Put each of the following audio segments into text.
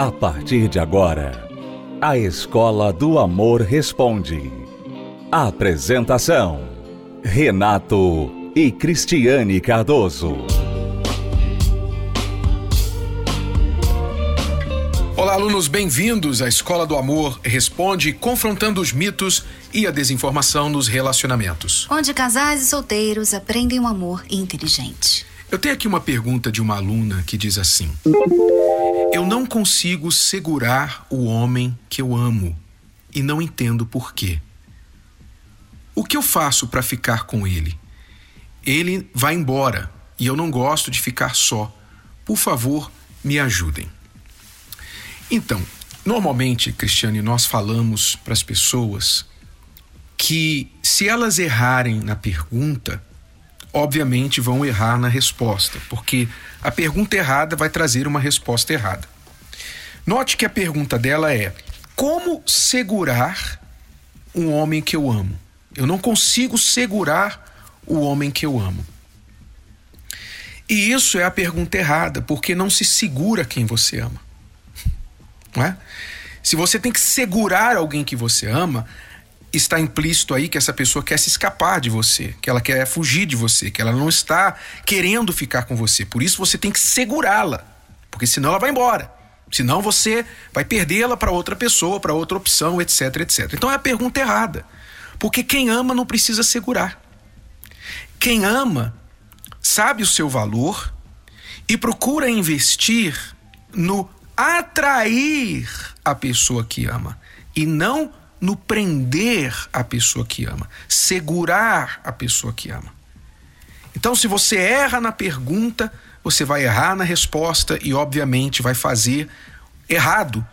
A partir de agora, a Escola do Amor Responde. Apresentação: Renato e Cristiane Cardoso. Olá, alunos, bem-vindos à Escola do Amor Responde, confrontando os mitos e a desinformação nos relacionamentos. Onde casais e solteiros aprendem um amor inteligente. Eu tenho aqui uma pergunta de uma aluna que diz assim: Eu não consigo segurar o homem que eu amo e não entendo por quê. O que eu faço para ficar com ele? Ele vai embora e eu não gosto de ficar só. Por favor, me ajudem. Então, normalmente, Cristiane, nós falamos para as pessoas que se elas errarem na pergunta, obviamente vão errar na resposta, porque a pergunta errada vai trazer uma resposta errada. Note que a pergunta dela é: como segurar um homem que eu amo? Eu não consigo segurar o homem que eu amo. E isso é a pergunta errada, porque não se segura quem você ama. Não é? Se você tem que segurar alguém que você ama, está implícito aí que essa pessoa quer se escapar de você, que ela quer fugir de você, que ela não está querendo ficar com você. Por isso você tem que segurá-la, porque senão ela vai embora. Senão você vai perdê-la para outra pessoa, para outra opção, etc, etc. Então é a pergunta errada. Porque quem ama não precisa segurar. Quem ama sabe o seu valor e procura investir no atrair a pessoa que ama e não no prender a pessoa que ama, segurar a pessoa que ama. Então, se você erra na pergunta, você vai errar na resposta e, obviamente, vai fazer errado,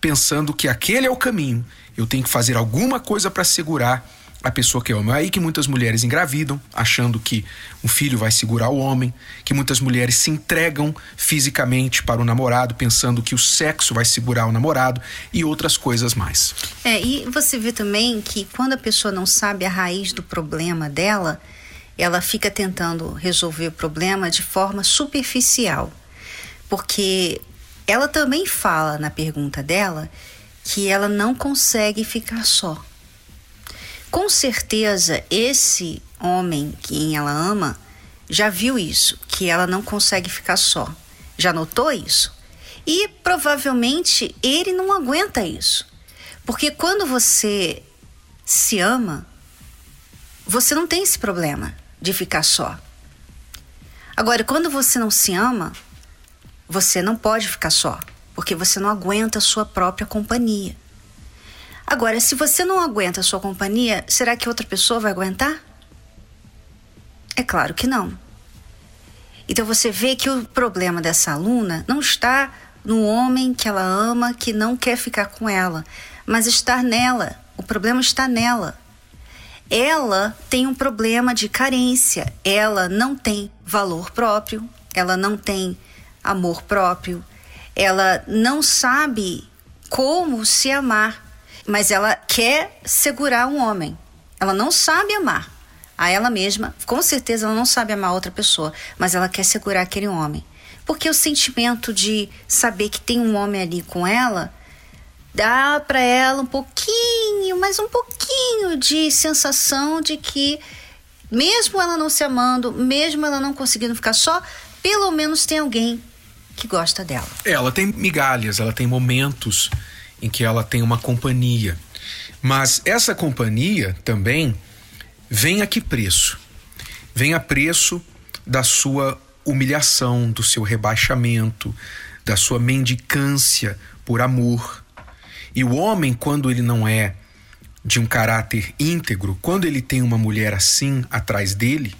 pensando que aquele é o caminho. Eu tenho que fazer alguma coisa para segurar a pessoa que ama. É aí que muitas mulheres engravidam, achando que um filho vai segurar o homem, que muitas mulheres se entregam fisicamente para o namorado, pensando que o sexo vai segurar o namorado e outras coisas mais. É, e você vê também que quando a pessoa não sabe a raiz do problema dela, ela fica tentando resolver o problema de forma superficial. Porque ela também fala na pergunta dela que ela não consegue ficar só com certeza, esse homem que ela ama já viu isso, que ela não consegue ficar só. Já notou isso? E provavelmente ele não aguenta isso. Porque quando você se ama, você não tem esse problema de ficar só. Agora, quando você não se ama, você não pode ficar só, porque você não aguenta a sua própria companhia. Agora, se você não aguenta a sua companhia, será que outra pessoa vai aguentar? É claro que não. Então você vê que o problema dessa aluna não está no homem que ela ama, que não quer ficar com ela, mas está nela. O problema está nela. Ela tem um problema de carência. Ela não tem valor próprio, ela não tem amor próprio, ela não sabe como se amar mas ela quer segurar um homem. Ela não sabe amar a ela mesma, com certeza ela não sabe amar outra pessoa, mas ela quer segurar aquele homem. Porque o sentimento de saber que tem um homem ali com ela dá para ela um pouquinho, mas um pouquinho de sensação de que mesmo ela não se amando, mesmo ela não conseguindo ficar só, pelo menos tem alguém que gosta dela. Ela tem migalhas, ela tem momentos em que ela tem uma companhia. Mas essa companhia também vem a que preço? Vem a preço da sua humilhação, do seu rebaixamento, da sua mendicância por amor. E o homem, quando ele não é de um caráter íntegro, quando ele tem uma mulher assim atrás dele,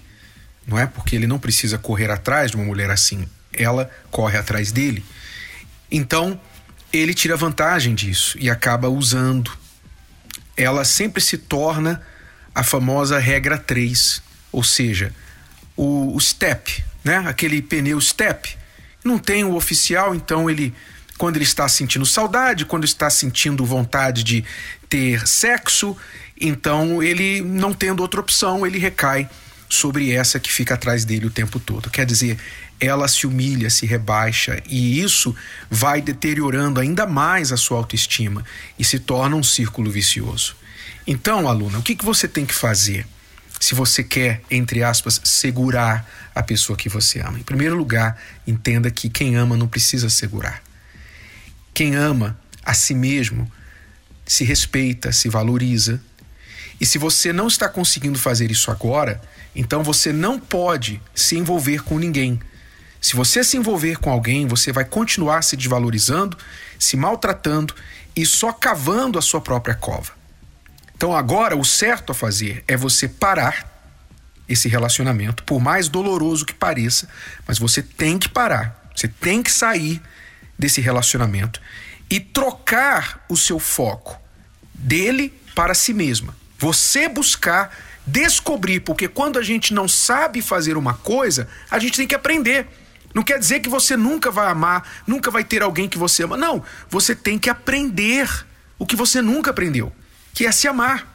não é porque ele não precisa correr atrás de uma mulher assim, ela corre atrás dele. Então, ele tira vantagem disso e acaba usando. Ela sempre se torna a famosa regra 3, ou seja, o, o step, né? aquele pneu step. Não tem o oficial, então ele, quando ele está sentindo saudade, quando está sentindo vontade de ter sexo, então ele, não tendo outra opção, ele recai sobre essa que fica atrás dele o tempo todo. Quer dizer, ela se humilha, se rebaixa e isso vai deteriorando ainda mais a sua autoestima e se torna um círculo vicioso. Então, aluna, o que, que você tem que fazer se você quer, entre aspas, segurar a pessoa que você ama? Em primeiro lugar, entenda que quem ama não precisa segurar. Quem ama a si mesmo se respeita, se valoriza. E se você não está conseguindo fazer isso agora, então você não pode se envolver com ninguém. Se você se envolver com alguém, você vai continuar se desvalorizando, se maltratando e só cavando a sua própria cova. Então agora o certo a fazer é você parar esse relacionamento, por mais doloroso que pareça, mas você tem que parar, você tem que sair desse relacionamento e trocar o seu foco dele para si mesma. Você buscar descobrir, porque quando a gente não sabe fazer uma coisa, a gente tem que aprender. Não quer dizer que você nunca vai amar, nunca vai ter alguém que você ama. Não, você tem que aprender o que você nunca aprendeu, que é se amar.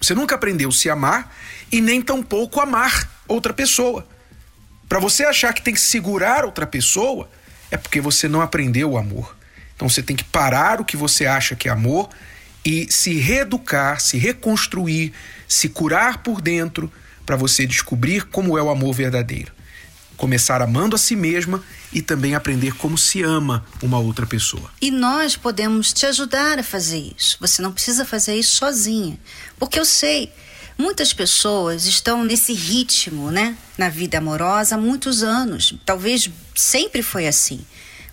Você nunca aprendeu se amar e nem tampouco amar outra pessoa. Para você achar que tem que segurar outra pessoa, é porque você não aprendeu o amor. Então você tem que parar o que você acha que é amor e se reeducar, se reconstruir, se curar por dentro para você descobrir como é o amor verdadeiro. Começar amando a si mesma e também aprender como se ama uma outra pessoa. E nós podemos te ajudar a fazer isso. Você não precisa fazer isso sozinha. Porque eu sei, muitas pessoas estão nesse ritmo, né, na vida amorosa há muitos anos. Talvez sempre foi assim.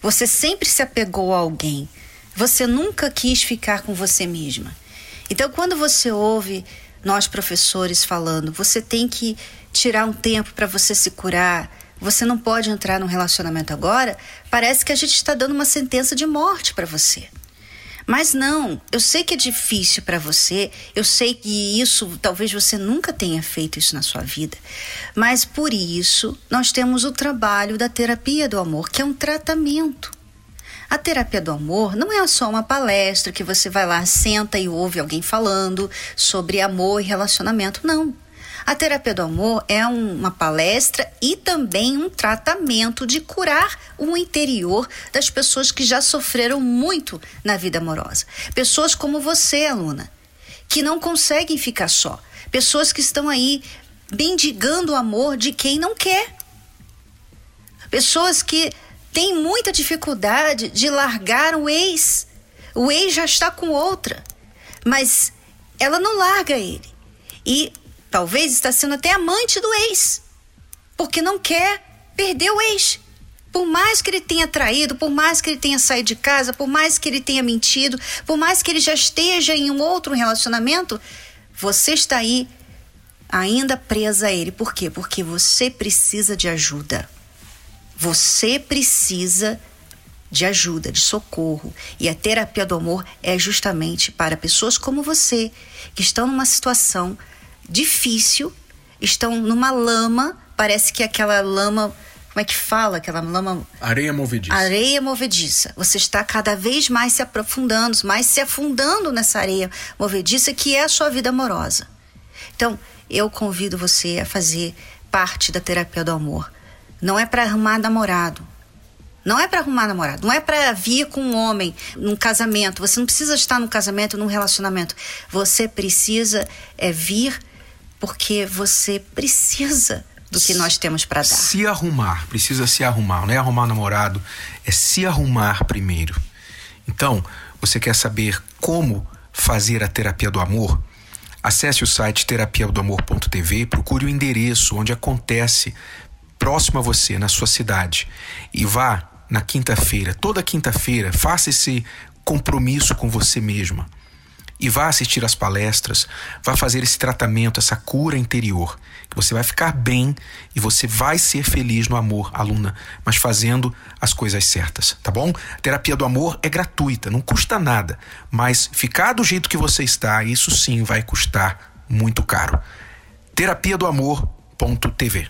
Você sempre se apegou a alguém. Você nunca quis ficar com você mesma. Então, quando você ouve nós professores falando, você tem que tirar um tempo para você se curar, você não pode entrar num relacionamento agora, parece que a gente está dando uma sentença de morte para você. Mas não, eu sei que é difícil para você, eu sei que isso, talvez você nunca tenha feito isso na sua vida, mas por isso nós temos o trabalho da terapia do amor, que é um tratamento. A terapia do amor não é só uma palestra que você vai lá, senta e ouve alguém falando sobre amor e relacionamento. Não. A terapia do amor é uma palestra e também um tratamento de curar o interior das pessoas que já sofreram muito na vida amorosa. Pessoas como você, aluna, que não conseguem ficar só. Pessoas que estão aí mendigando o amor de quem não quer. Pessoas que tem muita dificuldade de largar o ex. O ex já está com outra, mas ela não larga ele. E talvez está sendo até amante do ex, porque não quer perder o ex. Por mais que ele tenha traído, por mais que ele tenha saído de casa, por mais que ele tenha mentido, por mais que ele já esteja em um outro relacionamento, você está aí ainda presa a ele. Por quê? Porque você precisa de ajuda. Você precisa de ajuda, de socorro. E a terapia do amor é justamente para pessoas como você, que estão numa situação difícil, estão numa lama, parece que aquela lama. Como é que fala? Aquela lama. Areia movediça. Areia movediça. Você está cada vez mais se aprofundando, mais se afundando nessa areia movediça que é a sua vida amorosa. Então, eu convido você a fazer parte da terapia do amor não é para arrumar namorado. Não é para arrumar namorado, não é para vir com um homem num casamento. Você não precisa estar num casamento, num relacionamento. Você precisa é vir porque você precisa do que nós temos para dar. Se arrumar, precisa se arrumar. Não é arrumar namorado, é se arrumar primeiro. Então, você quer saber como fazer a terapia do amor? Acesse o site terapiadoamor.tv, procure o endereço onde acontece próximo a você, na sua cidade, e vá na quinta-feira, toda quinta-feira, faça esse compromisso com você mesma. E vá assistir às palestras, vá fazer esse tratamento, essa cura interior, que você vai ficar bem e você vai ser feliz no amor, aluna, mas fazendo as coisas certas, tá bom? A terapia do amor é gratuita, não custa nada, mas ficar do jeito que você está, isso sim vai custar muito caro. Terapia do amor.tv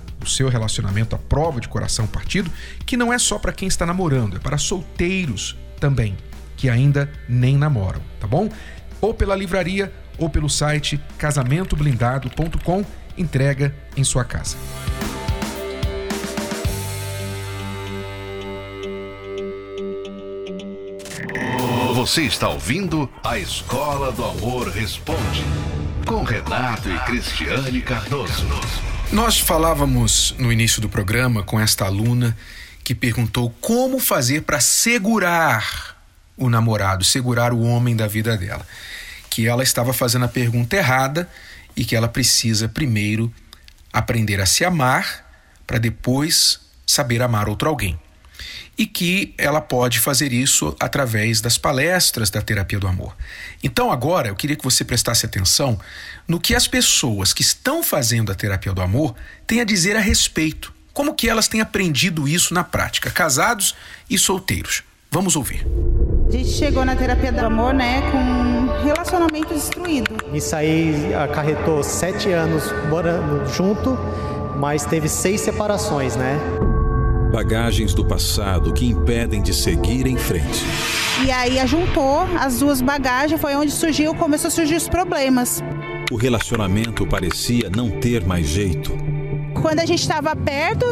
o seu relacionamento à prova de coração partido, que não é só para quem está namorando, é para solteiros também, que ainda nem namoram, tá bom? Ou pela livraria ou pelo site casamentoblindado.com, entrega em sua casa. Você está ouvindo a Escola do Amor Responde, com Renato e Cristiane Cardoso. Nós falávamos no início do programa com esta aluna que perguntou como fazer para segurar o namorado, segurar o homem da vida dela. Que ela estava fazendo a pergunta errada e que ela precisa primeiro aprender a se amar para depois saber amar outro alguém e que ela pode fazer isso através das palestras da terapia do amor. Então, agora eu queria que você prestasse atenção no que as pessoas que estão fazendo a terapia do amor têm a dizer a respeito. Como que elas têm aprendido isso na prática, casados e solteiros. Vamos ouvir. A gente chegou na terapia do amor, né, com relacionamento destruído. Isso aí acarretou sete anos morando junto, mas teve seis separações, né? Bagagens do passado que impedem de seguir em frente. E aí juntou as duas bagagens, foi onde surgiu, começou a surgir os problemas. O relacionamento parecia não ter mais jeito. Quando a gente estava perto,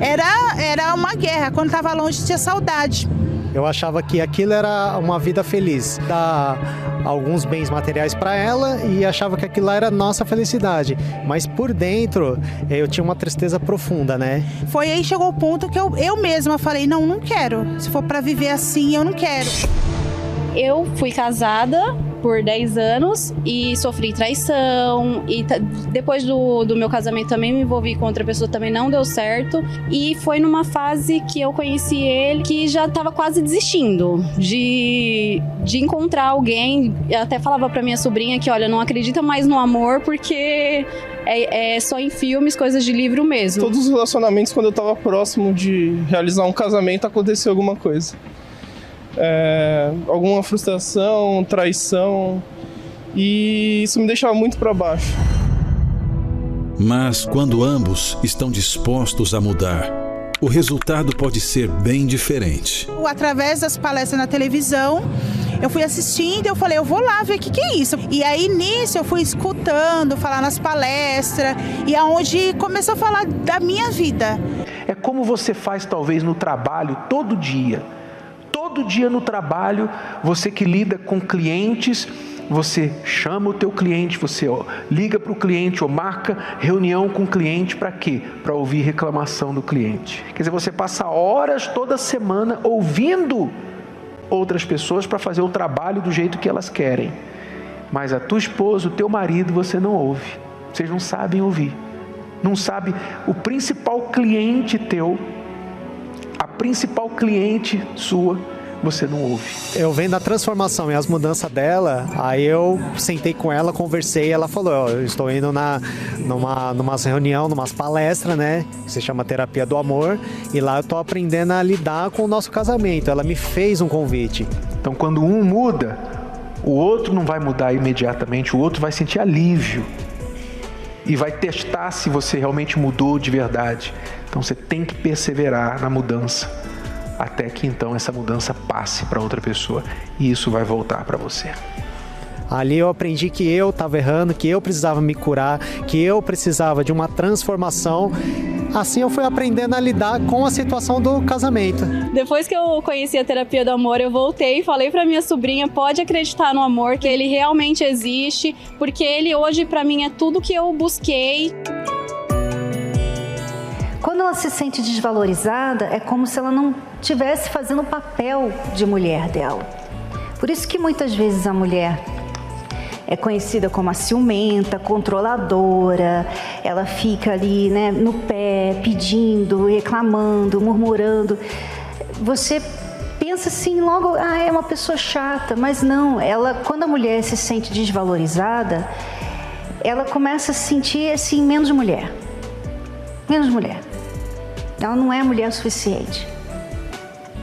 era, era uma guerra. Quando estava longe, tinha saudade. Eu achava que aquilo era uma vida feliz, dar alguns bens materiais para ela e achava que aquilo era nossa felicidade. Mas por dentro eu tinha uma tristeza profunda, né? Foi aí chegou o ponto que eu, eu mesma falei: não, não quero. Se for para viver assim, eu não quero. Eu fui casada por 10 anos e sofri traição. E depois do, do meu casamento também me envolvi com outra pessoa, também não deu certo. E foi numa fase que eu conheci ele que já tava quase desistindo de, de encontrar alguém. Eu até falava pra minha sobrinha que, olha, não acredita mais no amor porque é, é, só em filmes, coisas de livro mesmo. Todos os relacionamentos, quando eu tava próximo de realizar um casamento, aconteceu alguma coisa é, alguma frustração, traição, e isso me deixava muito para baixo. Mas quando ambos estão dispostos a mudar, o resultado pode ser bem diferente. Através das palestras na televisão, eu fui assistindo, eu falei, eu vou lá ver o que, que é isso. E aí nisso eu fui escutando, falar nas palestras, e aonde começou a falar da minha vida. É como você faz talvez no trabalho todo dia todo dia no trabalho, você que lida com clientes, você chama o teu cliente, você ó, liga para o cliente ou marca reunião com o cliente para quê? Para ouvir reclamação do cliente. Quer dizer, você passa horas toda semana ouvindo outras pessoas para fazer o trabalho do jeito que elas querem. Mas a tua esposa, o teu marido, você não ouve. Vocês não sabem ouvir. Não sabe o principal cliente teu, a principal cliente sua você não ouve. Eu vendo a transformação e as mudanças dela, aí eu sentei com ela, conversei, ela falou, eu estou indo na numa numa reunião, numa palestra, né, que se chama terapia do amor, e lá eu tô aprendendo a lidar com o nosso casamento. Ela me fez um convite. Então, quando um muda, o outro não vai mudar imediatamente, o outro vai sentir alívio e vai testar se você realmente mudou de verdade. Então você tem que perseverar na mudança até que então essa mudança passe para outra pessoa e isso vai voltar para você. Ali eu aprendi que eu estava errando, que eu precisava me curar, que eu precisava de uma transformação assim eu fui aprendendo a lidar com a situação do casamento. Depois que eu conheci a terapia do amor, eu voltei e falei para minha sobrinha: pode acreditar no amor, que ele realmente existe, porque ele hoje para mim é tudo que eu busquei. Se sente desvalorizada, é como se ela não tivesse fazendo o papel de mulher dela. Por isso que muitas vezes a mulher é conhecida como a ciumenta, controladora, ela fica ali né, no pé, pedindo, reclamando, murmurando. Você pensa assim logo, ah, é uma pessoa chata, mas não, ela quando a mulher se sente desvalorizada, ela começa a se sentir assim menos mulher. Menos mulher. Ela não é mulher o suficiente.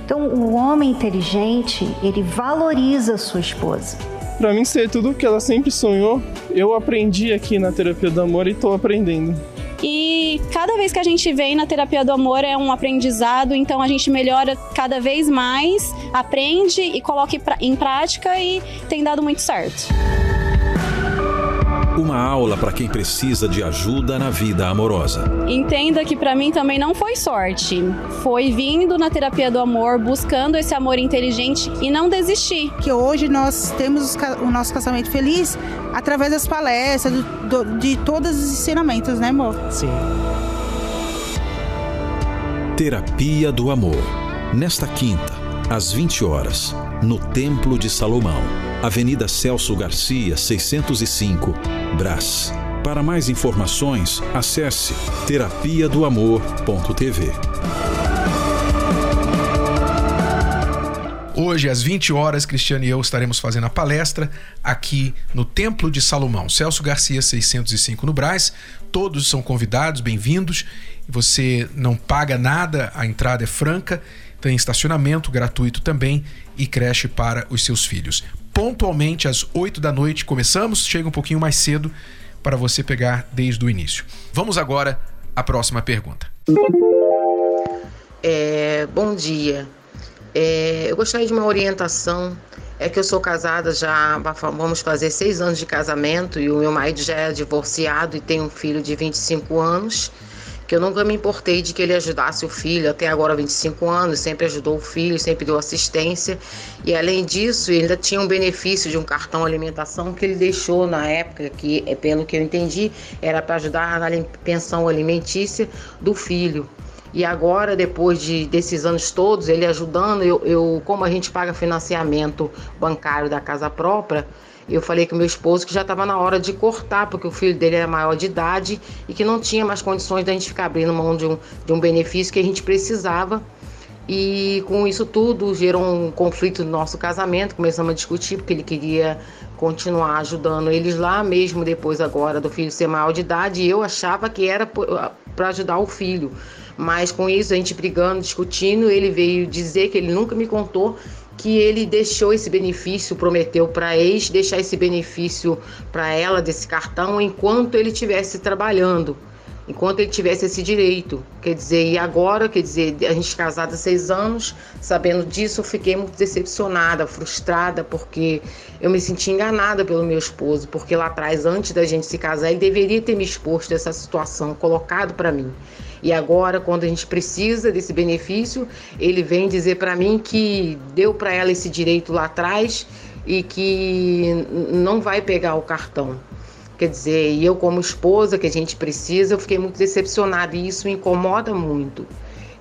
Então, o homem inteligente, ele valoriza a sua esposa. Para mim ser tudo o que ela sempre sonhou, eu aprendi aqui na terapia do amor e estou aprendendo. E cada vez que a gente vem na terapia do amor é um aprendizado, então a gente melhora cada vez mais, aprende e coloca em prática e tem dado muito certo. Uma aula para quem precisa de ajuda na vida amorosa. Entenda que para mim também não foi sorte. Foi vindo na terapia do amor, buscando esse amor inteligente e não desistir. Que hoje nós temos o nosso casamento feliz através das palestras, do, do, de todos os ensinamentos, né, amor? Sim. Terapia do Amor. Nesta quinta, às 20 horas, no Templo de Salomão, Avenida Celso Garcia, 605, Brás. Para mais informações, acesse terapia do amor.tv. Hoje, às 20 horas, Cristiano e eu estaremos fazendo a palestra aqui no Templo de Salomão, Celso Garcia 605 no Brás. Todos são convidados, bem-vindos. Você não paga nada, a entrada é franca tem estacionamento gratuito também e creche para os seus filhos. Pontualmente às 8 da noite começamos, chega um pouquinho mais cedo para você pegar desde o início. Vamos agora à próxima pergunta. É, bom dia. É, eu gostaria de uma orientação. É que eu sou casada já, vamos fazer seis anos de casamento e o meu marido já é divorciado e tem um filho de 25 anos que eu nunca me importei de que ele ajudasse o filho, até agora 25 anos, sempre ajudou o filho, sempre deu assistência. E além disso, ele ainda tinha um benefício de um cartão alimentação que ele deixou na época, que é pelo que eu entendi, era para ajudar na pensão alimentícia do filho. E agora, depois de, desses anos todos, ele ajudando, eu, eu, como a gente paga financiamento bancário da casa própria, eu falei com meu esposo que já estava na hora de cortar, porque o filho dele era maior de idade e que não tinha mais condições da gente ficar abrindo mão de um, de um benefício que a gente precisava. E com isso tudo gerou um conflito no nosso casamento. Começamos a discutir porque ele queria continuar ajudando eles lá, mesmo depois agora do filho ser maior de idade. E eu achava que era para ajudar o filho. Mas com isso, a gente brigando, discutindo, ele veio dizer que ele nunca me contou que ele deixou esse benefício, prometeu para a ex deixar esse benefício para ela desse cartão enquanto ele estivesse trabalhando, enquanto ele tivesse esse direito. Quer dizer, e agora, quer dizer, a gente casada há seis anos, sabendo disso, eu fiquei muito decepcionada, frustrada, porque eu me senti enganada pelo meu esposo, porque lá atrás, antes da gente se casar, ele deveria ter me exposto essa situação, colocado para mim. E agora, quando a gente precisa desse benefício, ele vem dizer para mim que deu para ela esse direito lá atrás e que não vai pegar o cartão. Quer dizer, eu como esposa que a gente precisa, eu fiquei muito decepcionada e isso me incomoda muito.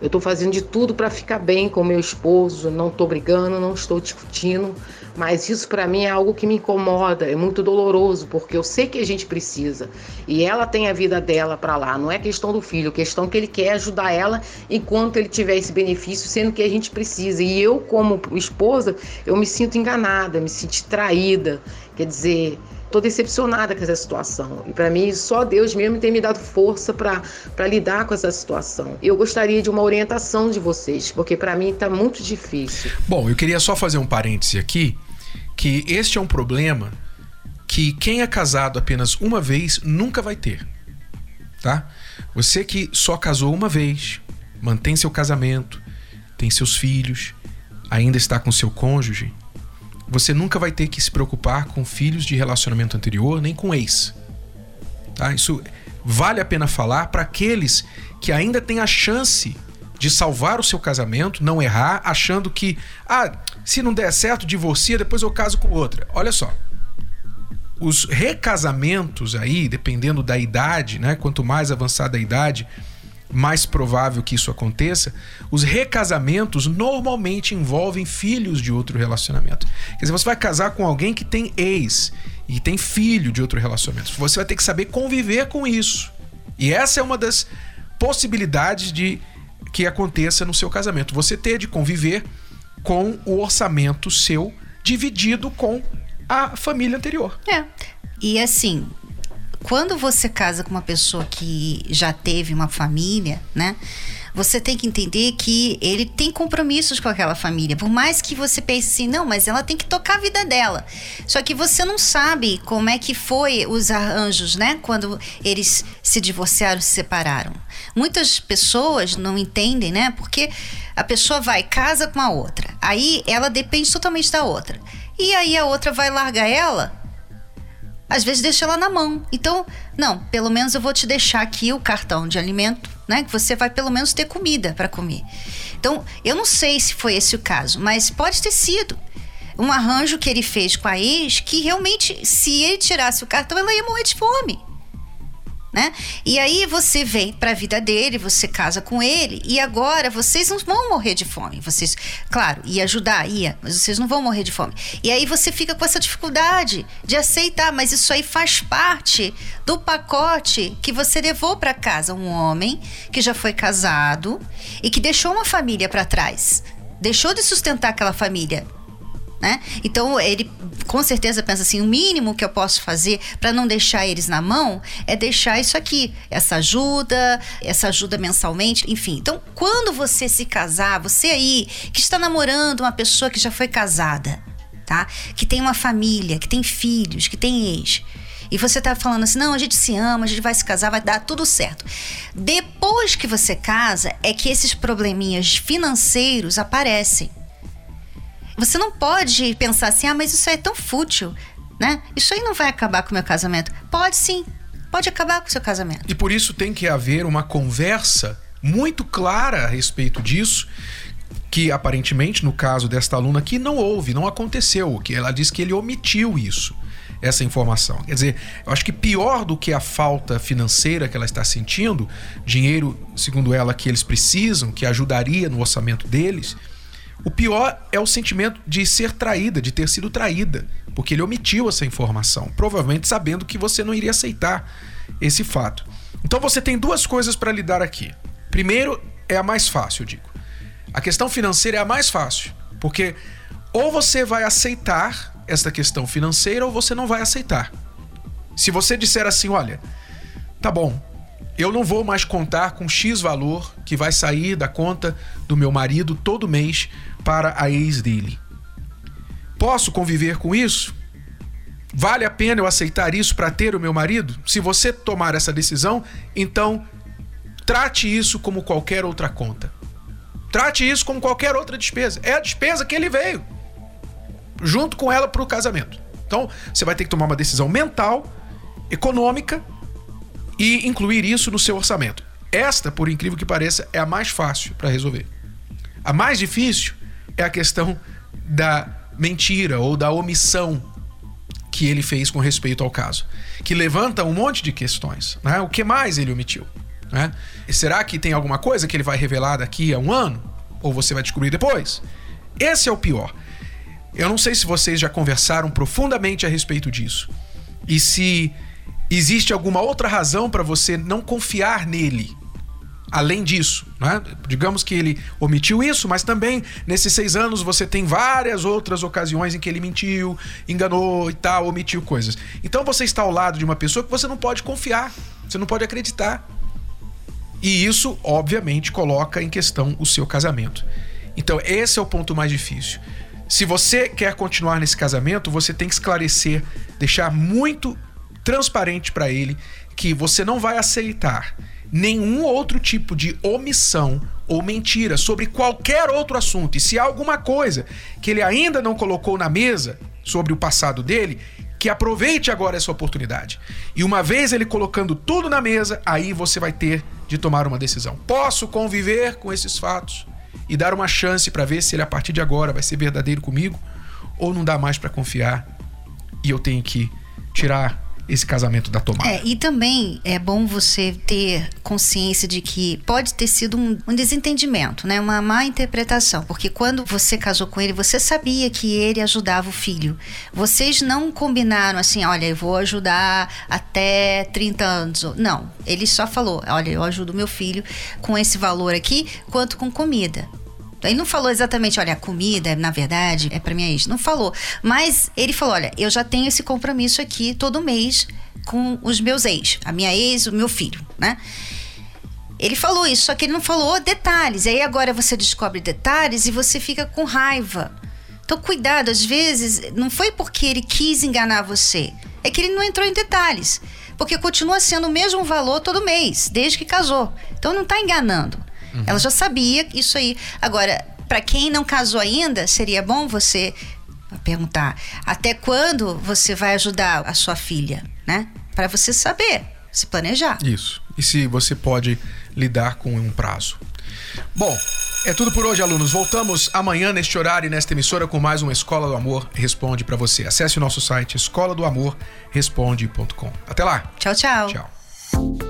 Eu estou fazendo de tudo para ficar bem com meu esposo, não estou brigando, não estou discutindo, mas isso para mim é algo que me incomoda, é muito doloroso, porque eu sei que a gente precisa e ela tem a vida dela para lá, não é questão do filho, é questão que ele quer ajudar ela enquanto ele tiver esse benefício, sendo que a gente precisa. E eu, como esposa, eu me sinto enganada, me sinto traída, quer dizer. Estou decepcionada com essa situação. E para mim, só Deus mesmo tem me dado força para lidar com essa situação. Eu gostaria de uma orientação de vocês, porque para mim está muito difícil. Bom, eu queria só fazer um parêntese aqui, que este é um problema que quem é casado apenas uma vez nunca vai ter. Tá? Você que só casou uma vez, mantém seu casamento, tem seus filhos, ainda está com seu cônjuge, você nunca vai ter que se preocupar com filhos de relacionamento anterior nem com ex. Tá? Isso vale a pena falar para aqueles que ainda têm a chance de salvar o seu casamento, não errar, achando que, ah, se não der certo, divorcia, depois eu caso com outra. Olha só. Os recasamentos aí, dependendo da idade, né? Quanto mais avançada a idade, mais provável que isso aconteça, os recasamentos normalmente envolvem filhos de outro relacionamento. Quer dizer, você vai casar com alguém que tem ex e tem filho de outro relacionamento. Você vai ter que saber conviver com isso. E essa é uma das possibilidades de que aconteça no seu casamento. Você ter de conviver com o orçamento seu dividido com a família anterior. É. E assim, quando você casa com uma pessoa que já teve uma família, né? Você tem que entender que ele tem compromissos com aquela família. Por mais que você pense assim, não, mas ela tem que tocar a vida dela. Só que você não sabe como é que foi os arranjos, né? Quando eles se divorciaram, se separaram. Muitas pessoas não entendem, né? Porque a pessoa vai, casa com a outra. Aí ela depende totalmente da outra. E aí a outra vai largar ela às vezes deixa ela na mão. Então, não, pelo menos eu vou te deixar aqui o cartão de alimento, né? Que você vai pelo menos ter comida para comer. Então, eu não sei se foi esse o caso, mas pode ter sido um arranjo que ele fez com a ex que realmente, se ele tirasse o cartão, ela ia morrer de fome né? E aí você vem para a vida dele, você casa com ele e agora vocês não vão morrer de fome. Vocês, claro, ia ajudar, ia, mas vocês não vão morrer de fome. E aí você fica com essa dificuldade de aceitar, mas isso aí faz parte do pacote que você levou para casa um homem que já foi casado e que deixou uma família para trás. Deixou de sustentar aquela família né? Então ele com certeza pensa assim: o mínimo que eu posso fazer para não deixar eles na mão é deixar isso aqui, essa ajuda, essa ajuda mensalmente, enfim. Então, quando você se casar, você aí que está namorando uma pessoa que já foi casada, tá? Que tem uma família, que tem filhos, que tem ex. E você tá falando assim: não, a gente se ama, a gente vai se casar, vai dar tudo certo. Depois que você casa, é que esses probleminhas financeiros aparecem. Você não pode pensar assim, ah, mas isso é tão fútil, né? Isso aí não vai acabar com o meu casamento. Pode sim, pode acabar com o seu casamento. E por isso tem que haver uma conversa muito clara a respeito disso, que aparentemente, no caso desta aluna aqui, não houve, não aconteceu, que ela diz que ele omitiu isso essa informação. Quer dizer, eu acho que pior do que a falta financeira que ela está sentindo, dinheiro, segundo ela, que eles precisam, que ajudaria no orçamento deles, o pior é o sentimento de ser traída, de ter sido traída, porque ele omitiu essa informação, provavelmente sabendo que você não iria aceitar esse fato. Então você tem duas coisas para lidar aqui. Primeiro, é a mais fácil, eu digo. A questão financeira é a mais fácil, porque ou você vai aceitar esta questão financeira ou você não vai aceitar. Se você disser assim, olha, tá bom, eu não vou mais contar com X valor que vai sair da conta do meu marido todo mês para a ex dele. Posso conviver com isso? Vale a pena eu aceitar isso para ter o meu marido? Se você tomar essa decisão, então trate isso como qualquer outra conta. Trate isso como qualquer outra despesa. É a despesa que ele veio, junto com ela para o casamento. Então, você vai ter que tomar uma decisão mental, econômica e incluir isso no seu orçamento. Esta, por incrível que pareça, é a mais fácil para resolver. A mais difícil é a questão da mentira ou da omissão que ele fez com respeito ao caso, que levanta um monte de questões. Né? O que mais ele omitiu? Né? Será que tem alguma coisa que ele vai revelar daqui a um ano? Ou você vai descobrir depois? Esse é o pior. Eu não sei se vocês já conversaram profundamente a respeito disso. E se existe alguma outra razão para você não confiar nele além disso. Né? Digamos que ele omitiu isso, mas também nesses seis anos você tem várias outras ocasiões em que ele mentiu, enganou e tal, omitiu coisas. Então você está ao lado de uma pessoa que você não pode confiar, você não pode acreditar. E isso, obviamente, coloca em questão o seu casamento. Então, esse é o ponto mais difícil. Se você quer continuar nesse casamento, você tem que esclarecer, deixar muito transparente para ele que você não vai aceitar nenhum outro tipo de omissão ou mentira sobre qualquer outro assunto. E se há alguma coisa que ele ainda não colocou na mesa sobre o passado dele, que aproveite agora essa oportunidade. E uma vez ele colocando tudo na mesa, aí você vai ter de tomar uma decisão. Posso conviver com esses fatos e dar uma chance para ver se ele a partir de agora vai ser verdadeiro comigo ou não dá mais para confiar e eu tenho que tirar esse casamento da tomada. É, e também é bom você ter consciência de que pode ter sido um, um, desentendimento, né? Uma má interpretação. Porque quando você casou com ele, você sabia que ele ajudava o filho. Vocês não combinaram assim, olha, eu vou ajudar até 30 anos. Não. Ele só falou, olha, eu ajudo meu filho com esse valor aqui, quanto com comida. Ele não falou exatamente, olha, a comida, na verdade, é para minha ex. Não falou. Mas ele falou: olha, eu já tenho esse compromisso aqui todo mês com os meus ex, a minha ex, o meu filho, né? Ele falou isso, só que ele não falou detalhes. E aí agora você descobre detalhes e você fica com raiva. Então, cuidado, às vezes não foi porque ele quis enganar você, é que ele não entrou em detalhes. Porque continua sendo o mesmo valor todo mês, desde que casou. Então não está enganando. Uhum. Ela já sabia isso aí. Agora, para quem não casou ainda, seria bom você perguntar até quando você vai ajudar a sua filha, né? Para você saber, se planejar. Isso. E se você pode lidar com um prazo. Bom, é tudo por hoje, alunos. Voltamos amanhã neste horário e nesta emissora com mais uma Escola do Amor Responde para você. Acesse o nosso site escola do amor responde.com. Até lá. Tchau, tchau. Tchau.